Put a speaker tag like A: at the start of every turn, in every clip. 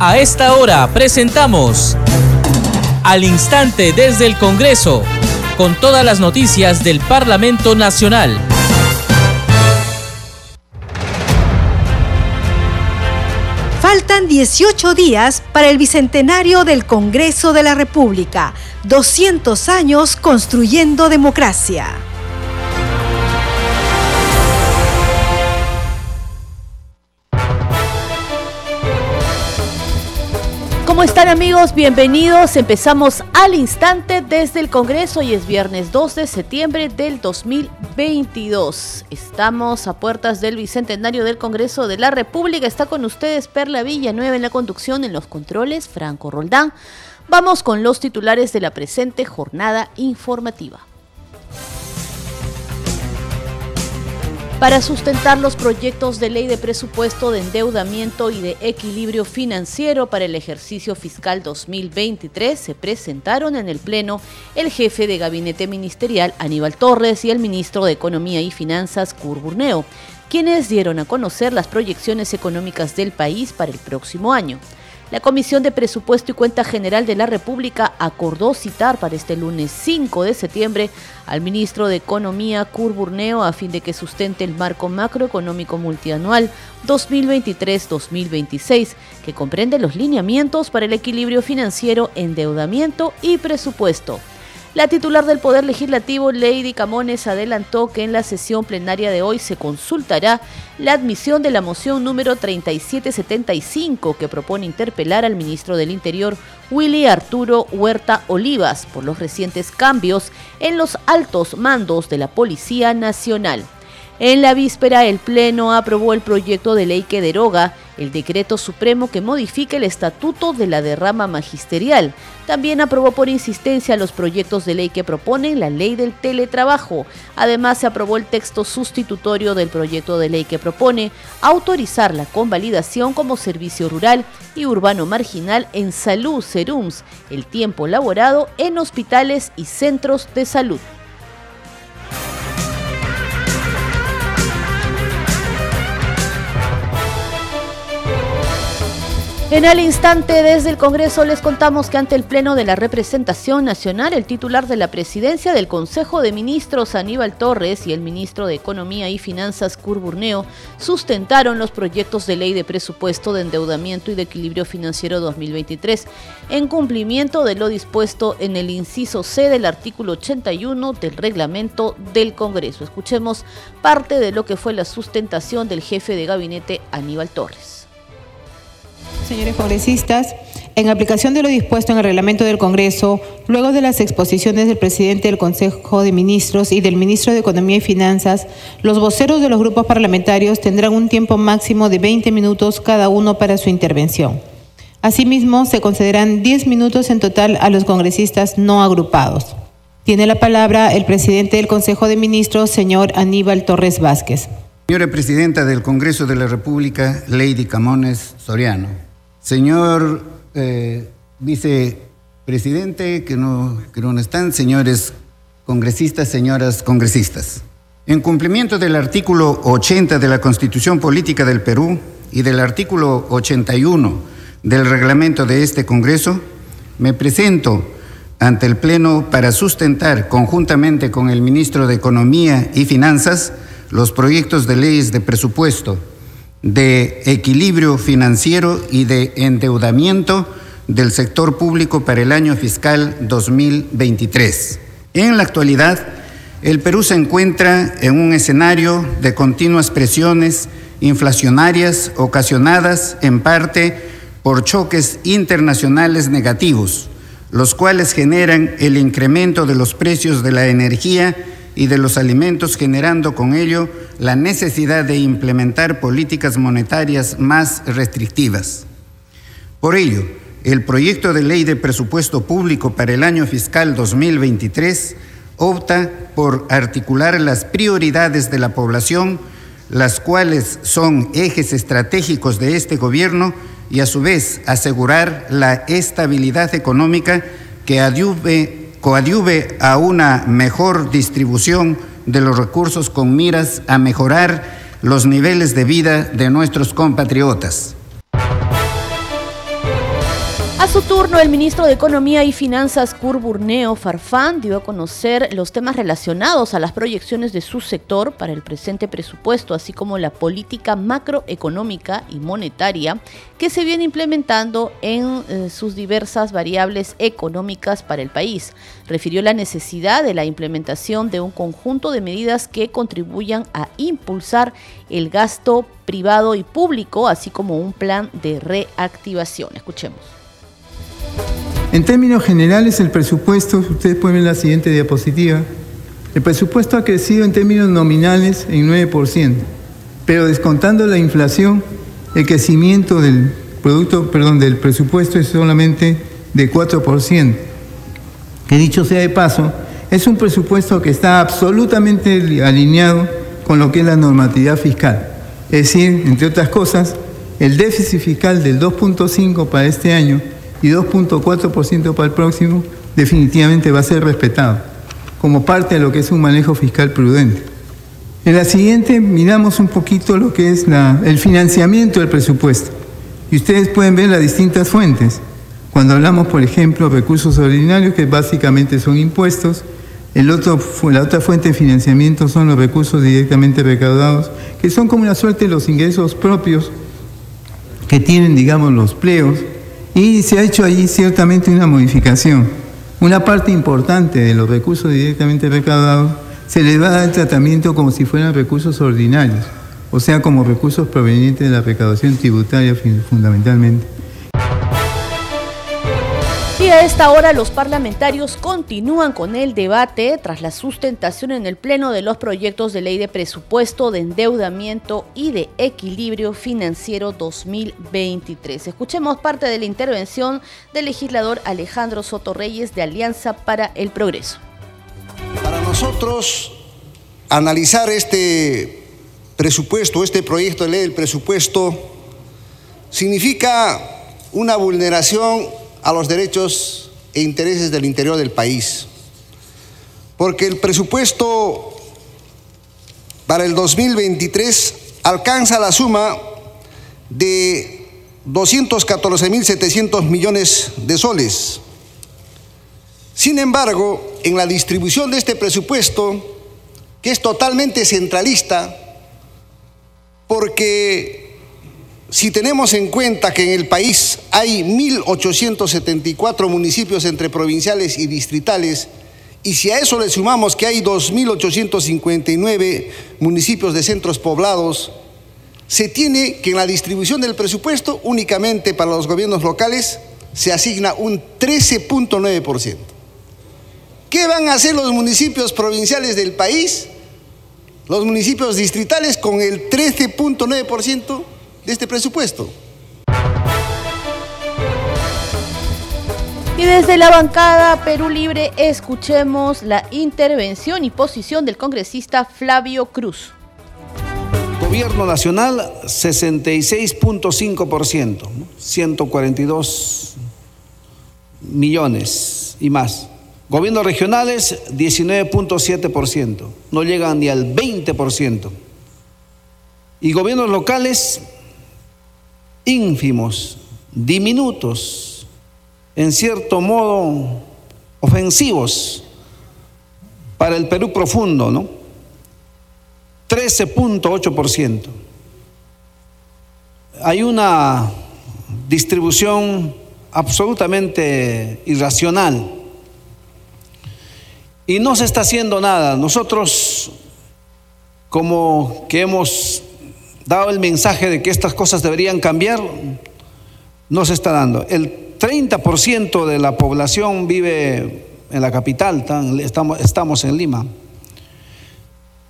A: A esta hora presentamos Al Instante desde el Congreso, con todas las noticias del Parlamento Nacional.
B: Faltan 18 días para el Bicentenario del Congreso de la República, 200 años construyendo democracia.
C: Amigos? Bienvenidos. Empezamos al instante desde el Congreso y es viernes 2 de septiembre del 2022. Estamos a puertas del Bicentenario del Congreso de la República. Está con ustedes Perla Villanueva en la conducción, en los controles, Franco Roldán. Vamos con los titulares de la presente jornada informativa. Para sustentar los proyectos de ley de presupuesto de endeudamiento y de equilibrio financiero para el ejercicio fiscal 2023, se presentaron en el Pleno el jefe de gabinete ministerial Aníbal Torres y el ministro de Economía y Finanzas Cur Burneo, quienes dieron a conocer las proyecciones económicas del país para el próximo año. La Comisión de Presupuesto y Cuenta General de la República acordó citar para este lunes 5 de septiembre al ministro de Economía, Cur Burneo, a fin de que sustente el marco macroeconómico multianual 2023-2026, que comprende los lineamientos para el equilibrio financiero, endeudamiento y presupuesto. La titular del Poder Legislativo, Lady Camones, adelantó que en la sesión plenaria de hoy se consultará la admisión de la moción número 3775 que propone interpelar al ministro del Interior, Willy Arturo Huerta Olivas, por los recientes cambios en los altos mandos de la Policía Nacional. En la víspera, el Pleno aprobó el proyecto de ley que deroga el decreto supremo que modifica el estatuto de la derrama magisterial. También aprobó por insistencia los proyectos de ley que proponen la ley del teletrabajo. Además, se aprobó el texto sustitutorio del proyecto de ley que propone autorizar la convalidación como servicio rural y urbano marginal en salud, serums, el tiempo laborado en hospitales y centros de salud. En el instante desde el Congreso les contamos que ante el Pleno de la Representación Nacional, el titular de la presidencia del Consejo de Ministros, Aníbal Torres, y el ministro de Economía y Finanzas, Cur Burneo, sustentaron los proyectos de ley de presupuesto de endeudamiento y de equilibrio financiero 2023, en cumplimiento de lo dispuesto en el inciso C del artículo 81 del reglamento del Congreso. Escuchemos parte de lo que fue la sustentación del jefe de gabinete, Aníbal Torres.
D: Señores congresistas, en aplicación de lo dispuesto en el reglamento del Congreso, luego de las exposiciones del presidente del Consejo de Ministros y del ministro de Economía y Finanzas, los voceros de los grupos parlamentarios tendrán un tiempo máximo de 20 minutos cada uno para su intervención. Asimismo, se concederán 10 minutos en total a los congresistas no agrupados. Tiene la palabra el presidente del Consejo de Ministros, señor Aníbal Torres Vázquez.
E: Señora Presidenta del Congreso de la República, Lady Camones Soriano. Señor eh, vicepresidente, que no, que no están, señores congresistas, señoras congresistas. En cumplimiento del artículo 80 de la Constitución Política del Perú y del artículo 81 del reglamento de este Congreso, me presento ante el Pleno para sustentar conjuntamente con el ministro de Economía y Finanzas los proyectos de leyes de presupuesto de equilibrio financiero y de endeudamiento del sector público para el año fiscal 2023. En la actualidad, el Perú se encuentra en un escenario de continuas presiones inflacionarias ocasionadas en parte por choques internacionales negativos, los cuales generan el incremento de los precios de la energía y de los alimentos, generando con ello la necesidad de implementar políticas monetarias más restrictivas. Por ello, el proyecto de ley de presupuesto público para el año fiscal 2023 opta por articular las prioridades de la población, las cuales son ejes estratégicos de este gobierno y a su vez asegurar la estabilidad económica que adyuve coadyuve a una mejor distribución de los recursos con miras a mejorar los niveles de vida de nuestros compatriotas.
C: A su turno, el ministro de Economía y Finanzas, Curburneo Farfán, dio a conocer los temas relacionados a las proyecciones de su sector para el presente presupuesto, así como la política macroeconómica y monetaria que se viene implementando en eh, sus diversas variables económicas para el país. Refirió la necesidad de la implementación de un conjunto de medidas que contribuyan a impulsar el gasto privado y público, así como un plan de reactivación. Escuchemos.
F: En términos generales, el presupuesto, ustedes pueden ver la siguiente diapositiva, el presupuesto ha crecido en términos nominales en 9%, pero descontando la inflación, el crecimiento del producto, perdón, del presupuesto es solamente de 4%. Que dicho sea de paso, es un presupuesto que está absolutamente alineado con lo que es la normatividad fiscal. Es decir, entre otras cosas, el déficit fiscal del 2.5 para este año y 2.4% para el próximo, definitivamente va a ser respetado como parte de lo que es un manejo fiscal prudente. En la siguiente miramos un poquito lo que es el financiamiento del presupuesto. Y ustedes pueden ver las distintas fuentes. Cuando hablamos, por ejemplo, recursos ordinarios, que básicamente son impuestos, el otro, la otra fuente de financiamiento son los recursos directamente recaudados, que son como una suerte los ingresos propios que tienen, digamos, los pleos, y se ha hecho allí ciertamente una modificación. Una parte importante de los recursos directamente recaudados se les va a dar el tratamiento como si fueran recursos ordinarios, o sea, como recursos provenientes de la recaudación tributaria fundamentalmente.
C: A esta hora los parlamentarios continúan con el debate tras la sustentación en el Pleno de los proyectos de ley de presupuesto, de endeudamiento y de equilibrio financiero 2023. Escuchemos parte de la intervención del legislador Alejandro Soto Reyes de Alianza para el Progreso.
G: Para nosotros, analizar este presupuesto, este proyecto de ley del presupuesto, significa una vulneración a los derechos e intereses del interior del país. Porque el presupuesto para el 2023 alcanza la suma de 214.700 millones de soles. Sin embargo, en la distribución de este presupuesto, que es totalmente centralista, porque si tenemos en cuenta que en el país hay 1.874 municipios entre provinciales y distritales, y si a eso le sumamos que hay 2.859 municipios de centros poblados, se tiene que en la distribución del presupuesto únicamente para los gobiernos locales se asigna un 13.9%. ¿Qué van a hacer los municipios provinciales del país? Los municipios distritales con el 13.9% de este presupuesto.
C: Y desde la bancada Perú Libre escuchemos la intervención y posición del congresista Flavio Cruz.
H: Gobierno Nacional 66.5%, 142 millones y más. Gobiernos regionales 19.7%, no llegan ni al 20%. Y gobiernos locales ínfimos, diminutos, en cierto modo ofensivos para el Perú profundo, ¿no? 13.8%. Hay una distribución absolutamente irracional y no se está haciendo nada. Nosotros, como que hemos dado el mensaje de que estas cosas deberían cambiar, no se está dando. El 30% de la población vive en la capital, estamos, en Lima.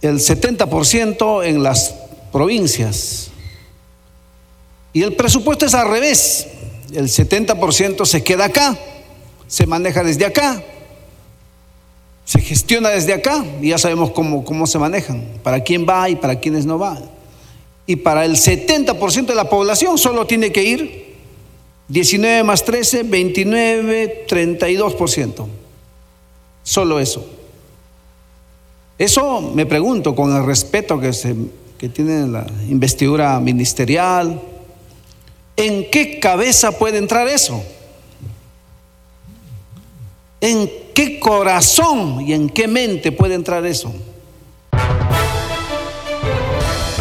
H: El 70% en las provincias. Y el presupuesto es al revés. El 70% se queda acá, se maneja desde acá, se gestiona desde acá y ya sabemos cómo, cómo se manejan, para quién va y para quiénes no va y para el 70% de la población solo tiene que ir 19 más 13, 29, 32%. Solo eso. Eso me pregunto con el respeto que, se, que tiene la investidura ministerial, ¿en qué cabeza puede entrar eso? ¿En qué corazón y en qué mente puede entrar eso?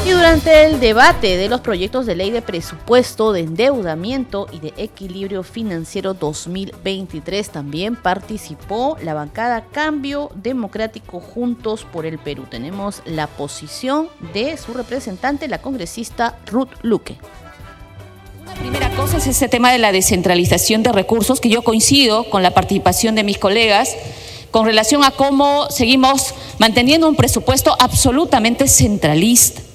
C: Y durante el debate de los proyectos de ley de presupuesto, de endeudamiento y de equilibrio financiero 2023 también participó la bancada Cambio Democrático Juntos por el Perú. Tenemos la posición de su representante, la congresista Ruth Luque.
I: La primera cosa es ese tema de la descentralización de recursos, que yo coincido con la participación de mis colegas con relación a cómo seguimos manteniendo un presupuesto absolutamente centralista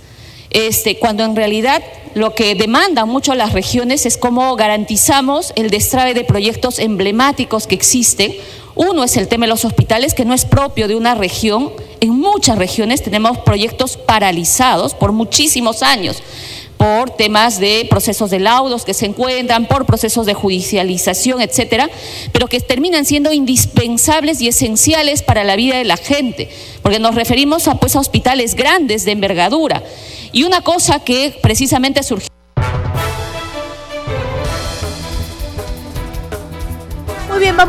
I: este, cuando en realidad lo que demandan mucho las regiones es cómo garantizamos el destrave de proyectos emblemáticos que existen. Uno es el tema de los hospitales, que no es propio de una región. En muchas regiones tenemos proyectos paralizados por muchísimos años por temas de procesos de laudos que se encuentran, por procesos de judicialización, etcétera, pero que terminan siendo indispensables y esenciales para la vida de la gente, porque nos referimos a, pues, a hospitales grandes de envergadura. Y una cosa que precisamente surgió.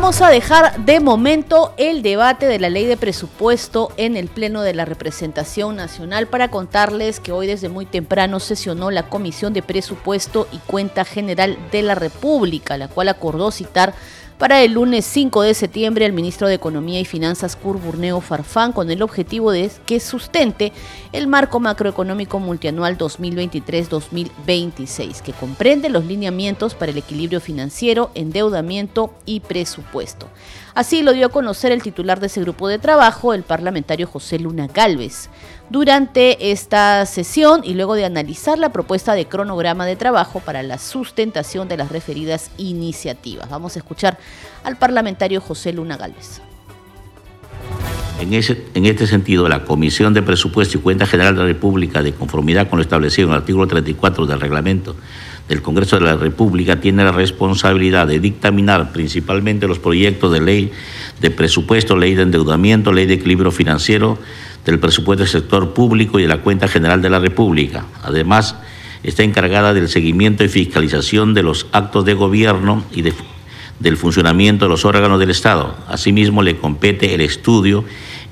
C: Vamos a dejar de momento el debate de la ley de presupuesto en el Pleno de la Representación Nacional para contarles que hoy desde muy temprano sesionó la Comisión de Presupuesto y Cuenta General de la República, la cual acordó citar para el lunes 5 de septiembre el ministro de Economía y Finanzas Curburneo Farfán con el objetivo de que sustente el marco macroeconómico multianual 2023-2026 que comprende los lineamientos para el equilibrio financiero, endeudamiento y presupuesto. Así lo dio a conocer el titular de ese grupo de trabajo, el parlamentario José Luna Galvez. Durante esta sesión y luego de analizar la propuesta de cronograma de trabajo para la sustentación de las referidas iniciativas. Vamos a escuchar al parlamentario José Luna
J: ese, en, este sentido, la Comisión de Presupuesto y Cuenta General de la República, de conformidad con lo establecido en el artículo 34 del reglamento del Congreso de la República tiene la responsabilidad de dictaminar principalmente los proyectos de ley de presupuesto, ley de endeudamiento, ley de equilibrio financiero, del presupuesto del sector público y de la cuenta general de la República. Además, está encargada del seguimiento y fiscalización de los actos de gobierno y del funcionamiento de los órganos del Estado. Asimismo, le compete el estudio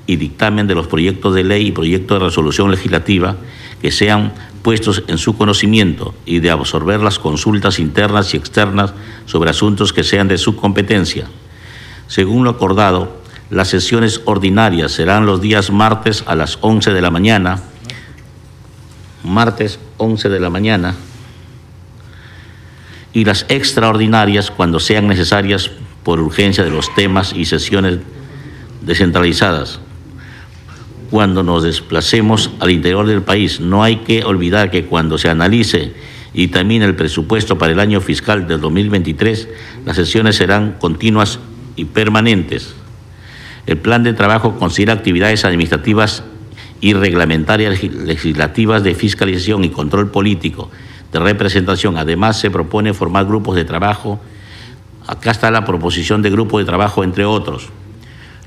J: y dictamen de los proyectos de ley y proyectos de resolución legislativa que sean puestos en su conocimiento y de absorber las consultas internas y externas sobre asuntos que sean de su competencia. Según lo acordado, las sesiones ordinarias serán los días martes a las 11 de la mañana, martes 11 de la mañana, y las extraordinarias cuando sean necesarias por urgencia de los temas y sesiones descentralizadas cuando nos desplacemos al interior del país. No hay que olvidar que cuando se analice y termine el presupuesto para el año fiscal del 2023, las sesiones serán continuas y permanentes. El plan de trabajo considera actividades administrativas y reglamentarias legislativas de fiscalización y control político, de representación. Además, se propone formar grupos de trabajo. Acá está la proposición de grupo de trabajo, entre otros.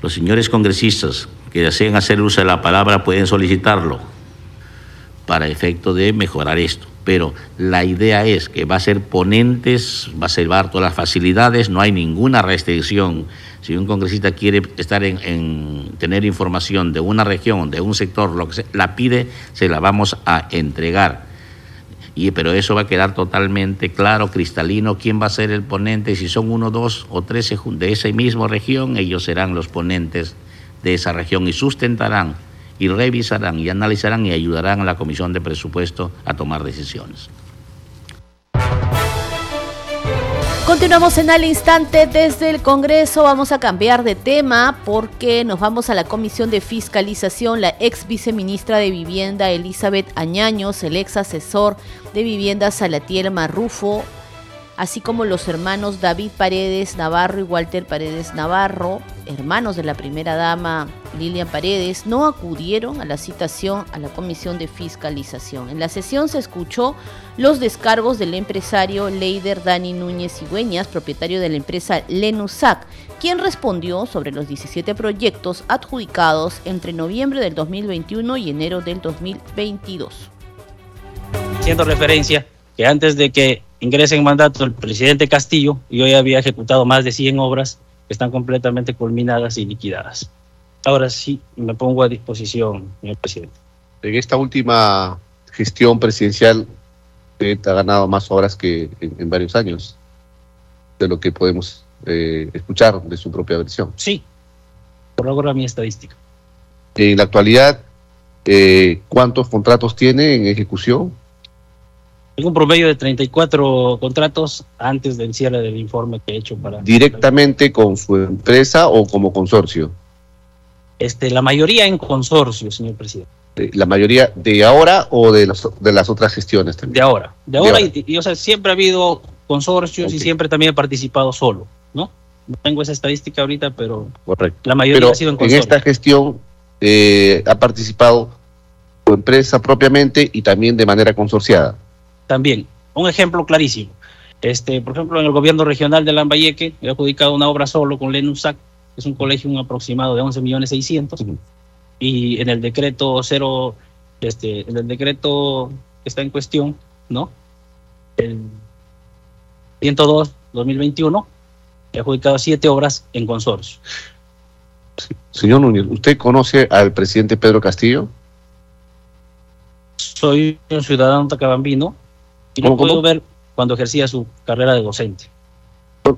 J: Los señores congresistas que deseen hacer uso de la palabra pueden solicitarlo para efecto de mejorar esto. Pero la idea es que va a ser ponentes, va a salvar todas las facilidades, no hay ninguna restricción. Si un congresista quiere estar en, tener información de una región, de un sector, lo que se, la pide, se la vamos a entregar. Y, pero eso va a quedar totalmente claro, cristalino, quién va a ser el ponente. Si son uno, dos o tres de esa misma región, ellos serán los ponentes de esa región y sustentarán y revisarán y analizarán y ayudarán a la Comisión de Presupuesto a tomar decisiones.
C: Continuamos en al instante desde el Congreso. Vamos a cambiar de tema porque nos vamos a la Comisión de Fiscalización. La ex viceministra de Vivienda Elizabeth Añaños, el ex asesor de Vivienda Salatiel Marrufo, así como los hermanos David Paredes Navarro y Walter Paredes Navarro, hermanos de la primera dama Lilian Paredes, no acudieron a la citación a la Comisión de Fiscalización. En la sesión se escuchó los descargos del empresario Leider Dani Núñez Cigüeñas, propietario de la empresa Lenusac, quien respondió sobre los 17 proyectos adjudicados entre noviembre del 2021 y enero del 2022.
K: Haciendo referencia que antes de que ingrese en mandato el presidente Castillo, yo ya había ejecutado más de 100 obras están completamente culminadas y liquidadas. Ahora sí, me pongo a disposición, señor presidente.
L: En esta última gestión presidencial, usted ha ganado más obras que en, en varios años, de lo que podemos eh, escuchar de su propia versión.
K: Sí, por ahora mi estadística.
L: En la actualidad, eh, ¿cuántos contratos tiene en ejecución?
K: Tengo un promedio de 34 contratos antes del cierre del informe que he hecho para...
L: ¿Directamente con su empresa o como consorcio?
K: Este, la mayoría en consorcio, señor presidente.
L: Eh, ¿La mayoría de ahora o de, los- de las otras gestiones también?
K: De ahora. De
L: De
K: ahora. Y, y, o sea, siempre ha habido consorcios y siempre también he participado solo, ¿no? No tengo esa estadística ahorita, pero
L: Correcto.
K: la mayoría
L: Pero
K: ha sido en
L: en
K: consorcio.
L: esta gestión eh, ha participado su empresa propiamente y también de manera consorciada.
K: También, un ejemplo clarísimo. Este, por ejemplo, en el gobierno regional de Lambayeque, he adjudicado una obra solo con Lenusac, que es un colegio un aproximado de 11 millones 600, y en el decreto cero, este, en el decreto que está en cuestión, ¿no? El 102 2021, he adjudicado siete obras en consorcio.
L: Señor Núñez, ¿usted conoce al presidente Pedro Castillo?
K: Soy un ciudadano tacabambino y lo
L: ¿Cómo, cómo?
K: puedo ver cuando ejercía su carrera de docente.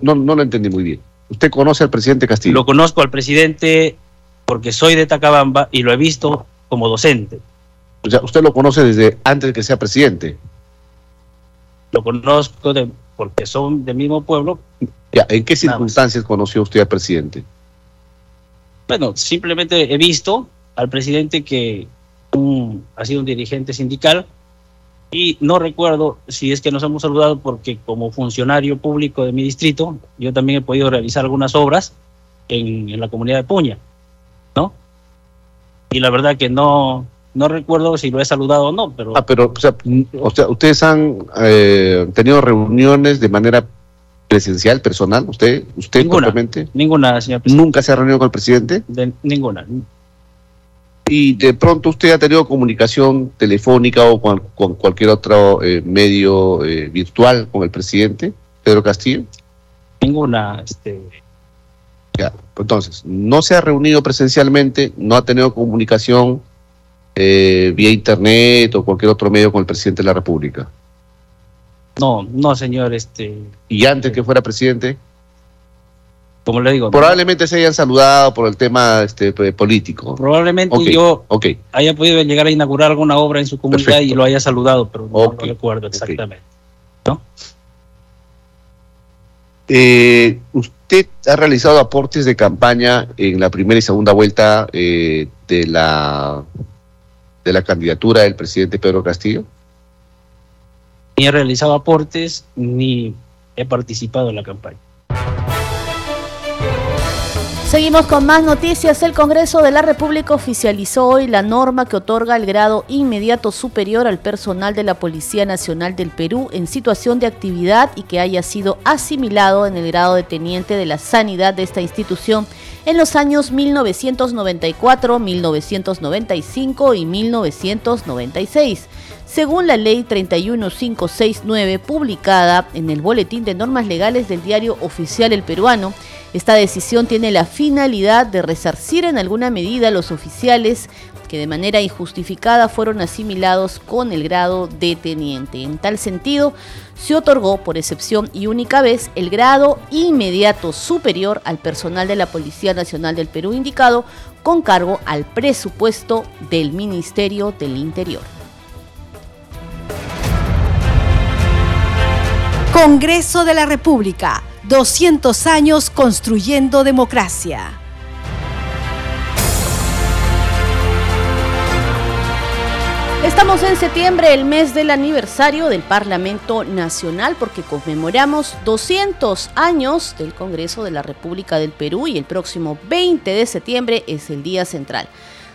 L: No, no, lo entendí muy bien. ¿Usted conoce al presidente Castillo?
K: Lo conozco al presidente porque soy de Tacabamba y lo he visto como docente.
L: O sea, usted lo conoce desde antes de que sea presidente.
K: Lo conozco de- porque son del mismo pueblo.
L: Ya, ¿En qué circunstancias conoció usted al presidente?
K: Bueno, simplemente he visto al presidente que ha sido un dirigente sindical y no recuerdo si es que nos hemos saludado porque como funcionario público de mi distrito, yo también he podido realizar algunas obras en, en la comunidad de Puña, ¿no? Y la verdad que no, no recuerdo si lo he saludado o no, pero...
L: Ah, pero o sea, o sea, ustedes han eh, tenido reuniones de manera presencial, personal, usted, usted
K: Ninguna. Ninguna, señor
L: ¿Nunca se ha reunido con el presidente?
K: De, ninguna.
L: Y de pronto usted ha tenido comunicación telefónica o con, con cualquier otro eh, medio eh, virtual con el presidente, Pedro Castillo.
K: Ninguna, este,
L: Ya, entonces, no se ha reunido presencialmente, no ha tenido comunicación eh, vía internet o cualquier otro medio con el presidente de la República.
K: no, no, señor, este,
L: Y antes que fuera presidente,
K: como le digo,
L: probablemente se hayan saludado por el tema este, político.
K: probablemente
L: Ok,
K: yo
L: ok.
K: haya podido llegar a inaugurar alguna obra en su comunidad
L: Perfecto.
K: y lo haya saludado, pero no lo recuerdo exactamente.
L: Eh, usted ha realizado aportes de campaña en la primera y segunda vuelta eh, de la de la candidatura del presidente Pedro Castillo.
K: Ni he realizado aportes ni he participado en la campaña.
C: Seguimos con más noticias. El Congreso de la República oficializó hoy la norma que otorga el grado inmediato superior al personal de la Policía Nacional del Perú en situación de actividad y que haya sido asimilado en el grado de teniente de la sanidad de esta institución en los años 1994, 1995 y 1996. Según la ley 31569 publicada en el Boletín de Normas Legales del Diario Oficial El Peruano, esta decisión tiene la finalidad de resarcir en alguna medida a los oficiales que de manera injustificada fueron asimilados con el grado de teniente. En tal sentido, se otorgó por excepción y única vez el grado inmediato superior al personal de la Policía Nacional del Perú indicado con cargo al presupuesto del Ministerio del Interior.
B: Congreso de la República, 200 años construyendo democracia.
C: Estamos en septiembre, el mes del aniversario del Parlamento Nacional, porque conmemoramos 200 años del Congreso de la República del Perú y el próximo 20 de septiembre es el día central.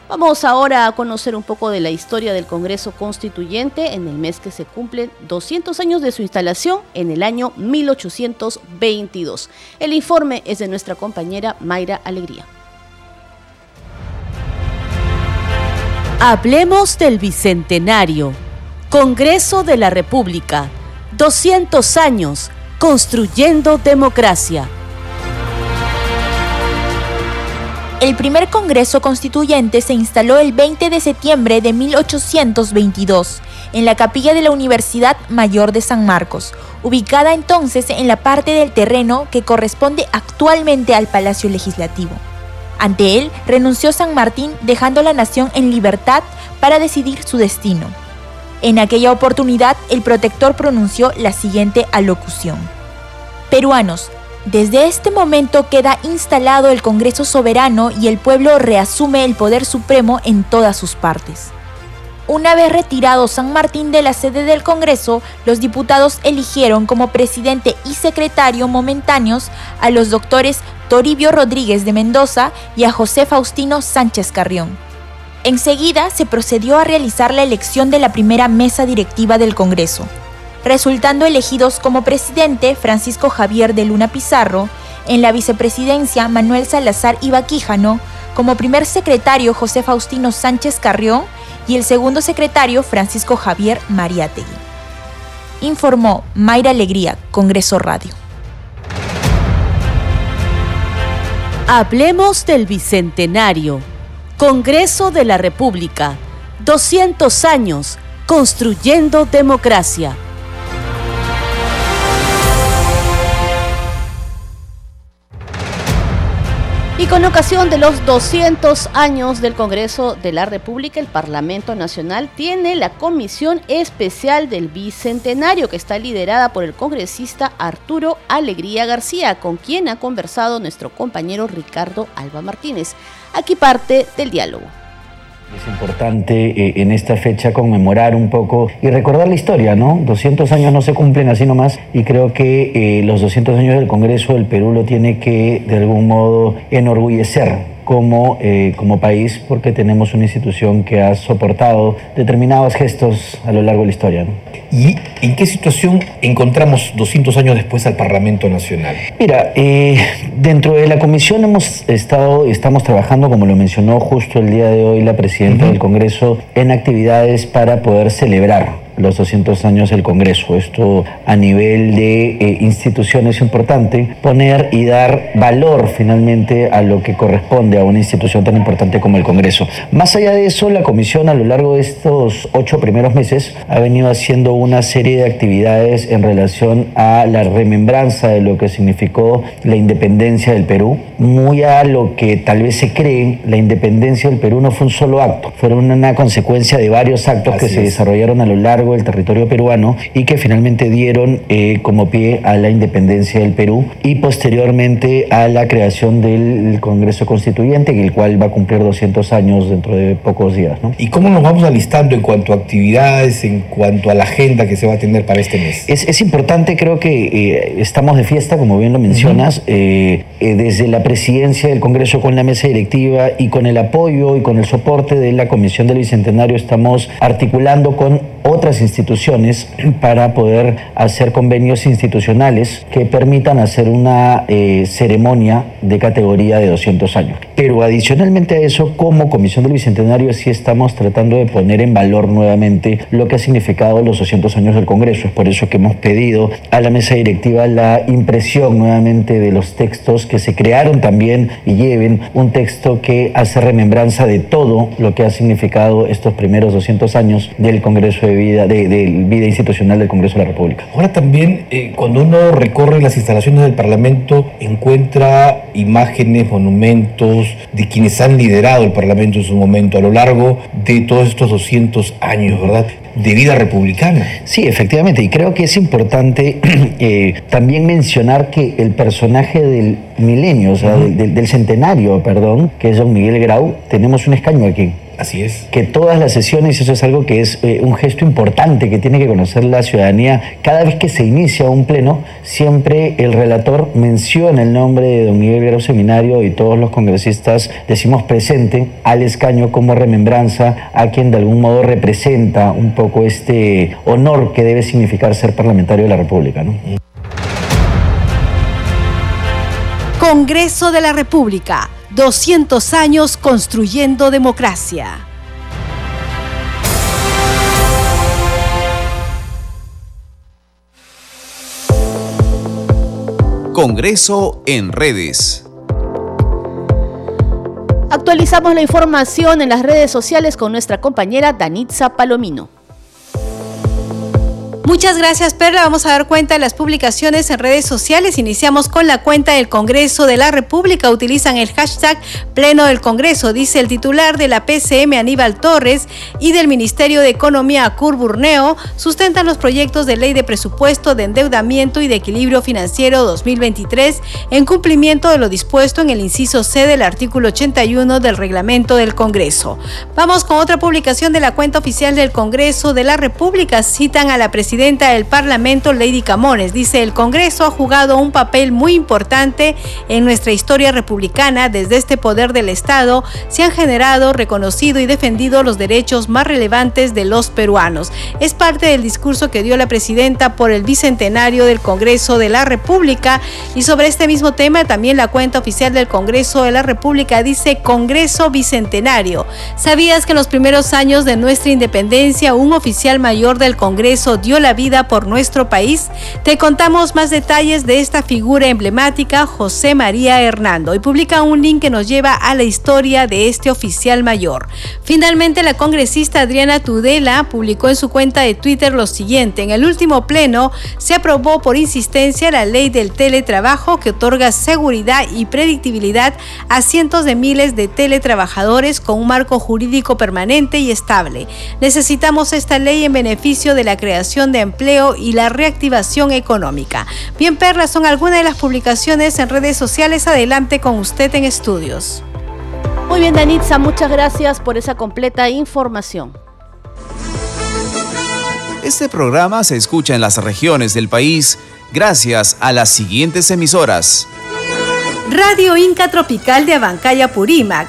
C: Vamos ahora a conocer un poco de la historia del Congreso Constituyente en el mes que se cumplen 200 años de su instalación en el año 1822. El informe es de nuestra compañera Mayra Alegría. Hablemos del Bicentenario. Congreso de la República. 200 años construyendo democracia.
M: El primer Congreso Constituyente se instaló el 20 de septiembre de 1822 en la capilla de la Universidad Mayor de San Marcos, ubicada entonces en la parte del terreno que corresponde actualmente al Palacio Legislativo. Ante él renunció San Martín dejando la nación en libertad para decidir su destino. En aquella oportunidad el protector pronunció la siguiente alocución. Peruanos, desde este momento queda instalado el Congreso Soberano y el pueblo reasume el poder supremo en todas sus partes. Una vez retirado San Martín de la sede del Congreso, los diputados eligieron como presidente y secretario momentáneos a los doctores Toribio Rodríguez de Mendoza y a José Faustino Sánchez Carrión. Enseguida se procedió a realizar la elección de la primera mesa directiva del Congreso, resultando elegidos como presidente Francisco Javier de Luna Pizarro, en la vicepresidencia Manuel Salazar Ibaquíjano, como primer secretario José Faustino Sánchez Carrión y el segundo secretario Francisco Javier Mariátegui. Informó Mayra Alegría, Congreso Radio.
C: Hablemos del Bicentenario. Congreso de la República. 200 años construyendo democracia. Y con ocasión de los 200 años del Congreso de la República, el Parlamento Nacional tiene la Comisión Especial del Bicentenario, que está liderada por el congresista Arturo Alegría García, con quien ha conversado nuestro compañero Ricardo Alba Martínez. Aquí parte del diálogo.
N: Es importante eh, en esta fecha conmemorar un poco y recordar la historia, ¿no? 200 años no se cumplen así nomás y creo que eh, los 200 años del Congreso del Perú lo tiene que de algún modo enorgullecer como, eh, como país porque tenemos una institución que ha soportado determinados gestos a lo largo de la historia.
O: ¿Y en qué situación encontramos 200 años después al Parlamento Nacional?
N: Mira, eh, dentro de la comisión hemos estado, estamos trabajando, como lo mencionó justo el día de hoy la presidenta del Congreso, en actividades para poder celebrar los 200 años del Congreso. Esto a nivel de eh, instituciones es importante, poner y dar valor finalmente a lo que corresponde a una institución tan importante como el Congreso. Más allá de eso, la Comisión a lo largo de estos ocho primeros meses ha venido haciendo una serie de actividades en relación a la remembranza de lo que significó la independencia del Perú, muy a lo que tal vez se cree, la independencia del Perú no fue un solo acto, fueron una consecuencia de varios actos que se desarrollaron a lo largo del territorio peruano y que finalmente dieron eh, como pie a la independencia del Perú y posteriormente a la creación del Congreso Constituyente, el cual va a cumplir 200 años dentro de pocos días.
O: ¿Y cómo nos vamos alistando en cuanto a actividades, en cuanto a la agenda que se va a tener para este mes?
N: Es, es importante, creo que eh, estamos de fiesta, como bien lo mencionas, eh, desde la presidencia del Congreso con la mesa directiva y con el apoyo y con el soporte de la Comisión del Bicentenario estamos articulando con otras instituciones para poder hacer convenios institucionales que permitan hacer una eh, ceremonia de categoría de 200 años. Pero adicionalmente a eso, como Comisión del Bicentenario, sí estamos tratando de poner en valor nuevamente lo que ha significado los 200 años del Congreso. Es por eso que hemos pedido a la mesa directiva la impresión nuevamente de los textos que se crearon también y lleven un texto que hace remembranza de todo lo que ha significado estos primeros 200 años del Congreso de vida, de, vida institucional del Congreso de la República.
O: Ahora también, eh, cuando uno recorre las instalaciones del Parlamento, encuentra imágenes, monumentos de quienes han liderado el Parlamento en su momento a lo largo de todos estos 200 años, ¿verdad? de vida republicana.
N: Sí, efectivamente, y creo que es importante eh, también mencionar que el personaje del milenio, o sea, del, del, centenario, perdón, que es don Miguel Grau, tenemos un escaño aquí.
O: Así es.
N: Que todas las sesiones, eso es algo que es eh, un gesto importante que tiene que conocer la ciudadanía, cada vez que se inicia un pleno, siempre el relator menciona el nombre de don Miguel Guerrero Seminario y todos los congresistas decimos presente al escaño como remembranza a quien de algún modo representa un poco este honor que debe significar ser parlamentario de la República.
B: Congreso de la República 200 años construyendo democracia.
P: Congreso en redes.
C: Actualizamos la información en las redes sociales con nuestra compañera Danitza Palomino.
B: Muchas gracias, Perla. Vamos a dar cuenta de las publicaciones en redes sociales. Iniciamos con la cuenta del Congreso de la República. Utilizan el hashtag Pleno del Congreso, dice el titular de la PCM Aníbal Torres y del Ministerio de Economía Cur Burneo, sustentan los proyectos de ley de presupuesto de endeudamiento y de equilibrio financiero 2023 en cumplimiento de lo dispuesto en el inciso C del artículo 81 del reglamento del Congreso. Vamos con otra publicación de la cuenta oficial del Congreso de la República. Citan a la presidenta presidenta del Parlamento, Lady Camones. Dice, el Congreso ha jugado un papel muy importante en nuestra historia republicana. Desde este poder del Estado se han generado, reconocido y defendido los derechos más relevantes de los peruanos. Es parte del discurso que dio la presidenta por el bicentenario del Congreso de la República. Y sobre este mismo tema, también la cuenta oficial del Congreso de la República dice Congreso Bicentenario. ¿Sabías que en los primeros años de nuestra independencia un oficial mayor del Congreso dio la vida por nuestro país, te contamos más detalles de esta figura emblemática, José María Hernando, y publica un link que nos lleva a la historia de este oficial mayor. Finalmente, la congresista Adriana Tudela publicó en su cuenta de Twitter lo siguiente, en el último pleno se aprobó por insistencia la ley del teletrabajo que otorga seguridad y predictibilidad a cientos de miles de teletrabajadores con un marco jurídico permanente y estable. Necesitamos esta ley en beneficio de la creación de empleo y la reactivación económica. Bien, Perla, son algunas de las publicaciones en redes sociales. Adelante con usted en estudios.
C: Muy bien, Danitza, muchas gracias por esa completa información.
P: Este programa se escucha en las regiones del país gracias a las siguientes emisoras.
B: Radio Inca Tropical de Abancaya Purímac,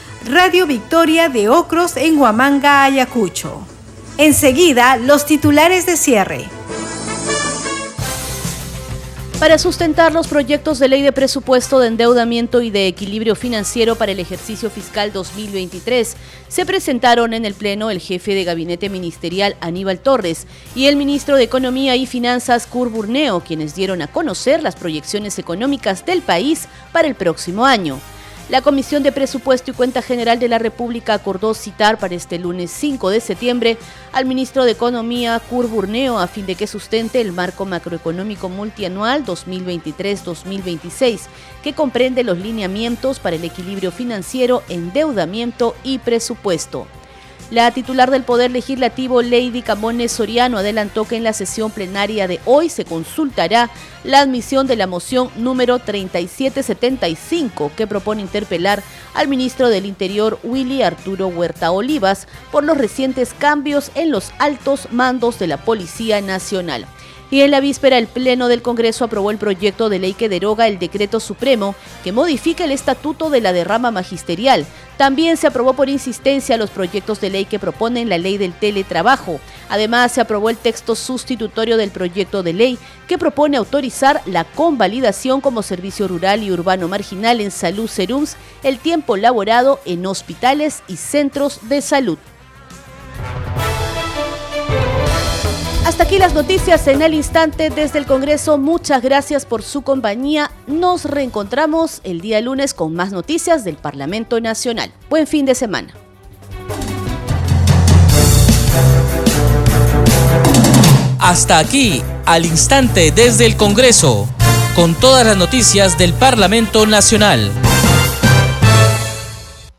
B: Radio Victoria de Ocros en Huamanga, Ayacucho. Enseguida, los titulares de cierre.
C: Para sustentar los proyectos de ley de presupuesto de endeudamiento y de equilibrio financiero para el ejercicio fiscal 2023, se presentaron en el Pleno el jefe de gabinete ministerial Aníbal Torres y el ministro de Economía y Finanzas Cur Burneo, quienes dieron a conocer las proyecciones económicas del país para el próximo año. La Comisión de Presupuesto y Cuenta General de la República acordó citar para este lunes 5 de septiembre al ministro de Economía, Cur Burneo, a fin de que sustente el marco macroeconómico multianual 2023-2026, que comprende los lineamientos para el equilibrio financiero, endeudamiento y presupuesto. La titular del Poder Legislativo, Lady Camones Soriano, adelantó que en la sesión plenaria de hoy se consultará la admisión de la moción número 3775 que propone interpelar al ministro del Interior, Willy Arturo Huerta Olivas, por los recientes cambios en los altos mandos de la Policía Nacional. Y en la víspera, el Pleno del Congreso aprobó el proyecto de ley que deroga el decreto supremo que modifica el estatuto de la derrama magisterial. También se aprobó por insistencia los proyectos de ley que proponen la ley del teletrabajo. Además, se aprobó el texto sustitutorio del proyecto de ley que propone autorizar la convalidación como servicio rural y urbano marginal en salud serums el tiempo laborado en hospitales y centros de salud. Hasta aquí las noticias en el instante desde el Congreso. Muchas gracias por su compañía. Nos reencontramos el día lunes con más noticias del Parlamento Nacional. Buen fin de semana.
A: Hasta aquí, al instante desde el Congreso, con todas las noticias del Parlamento Nacional.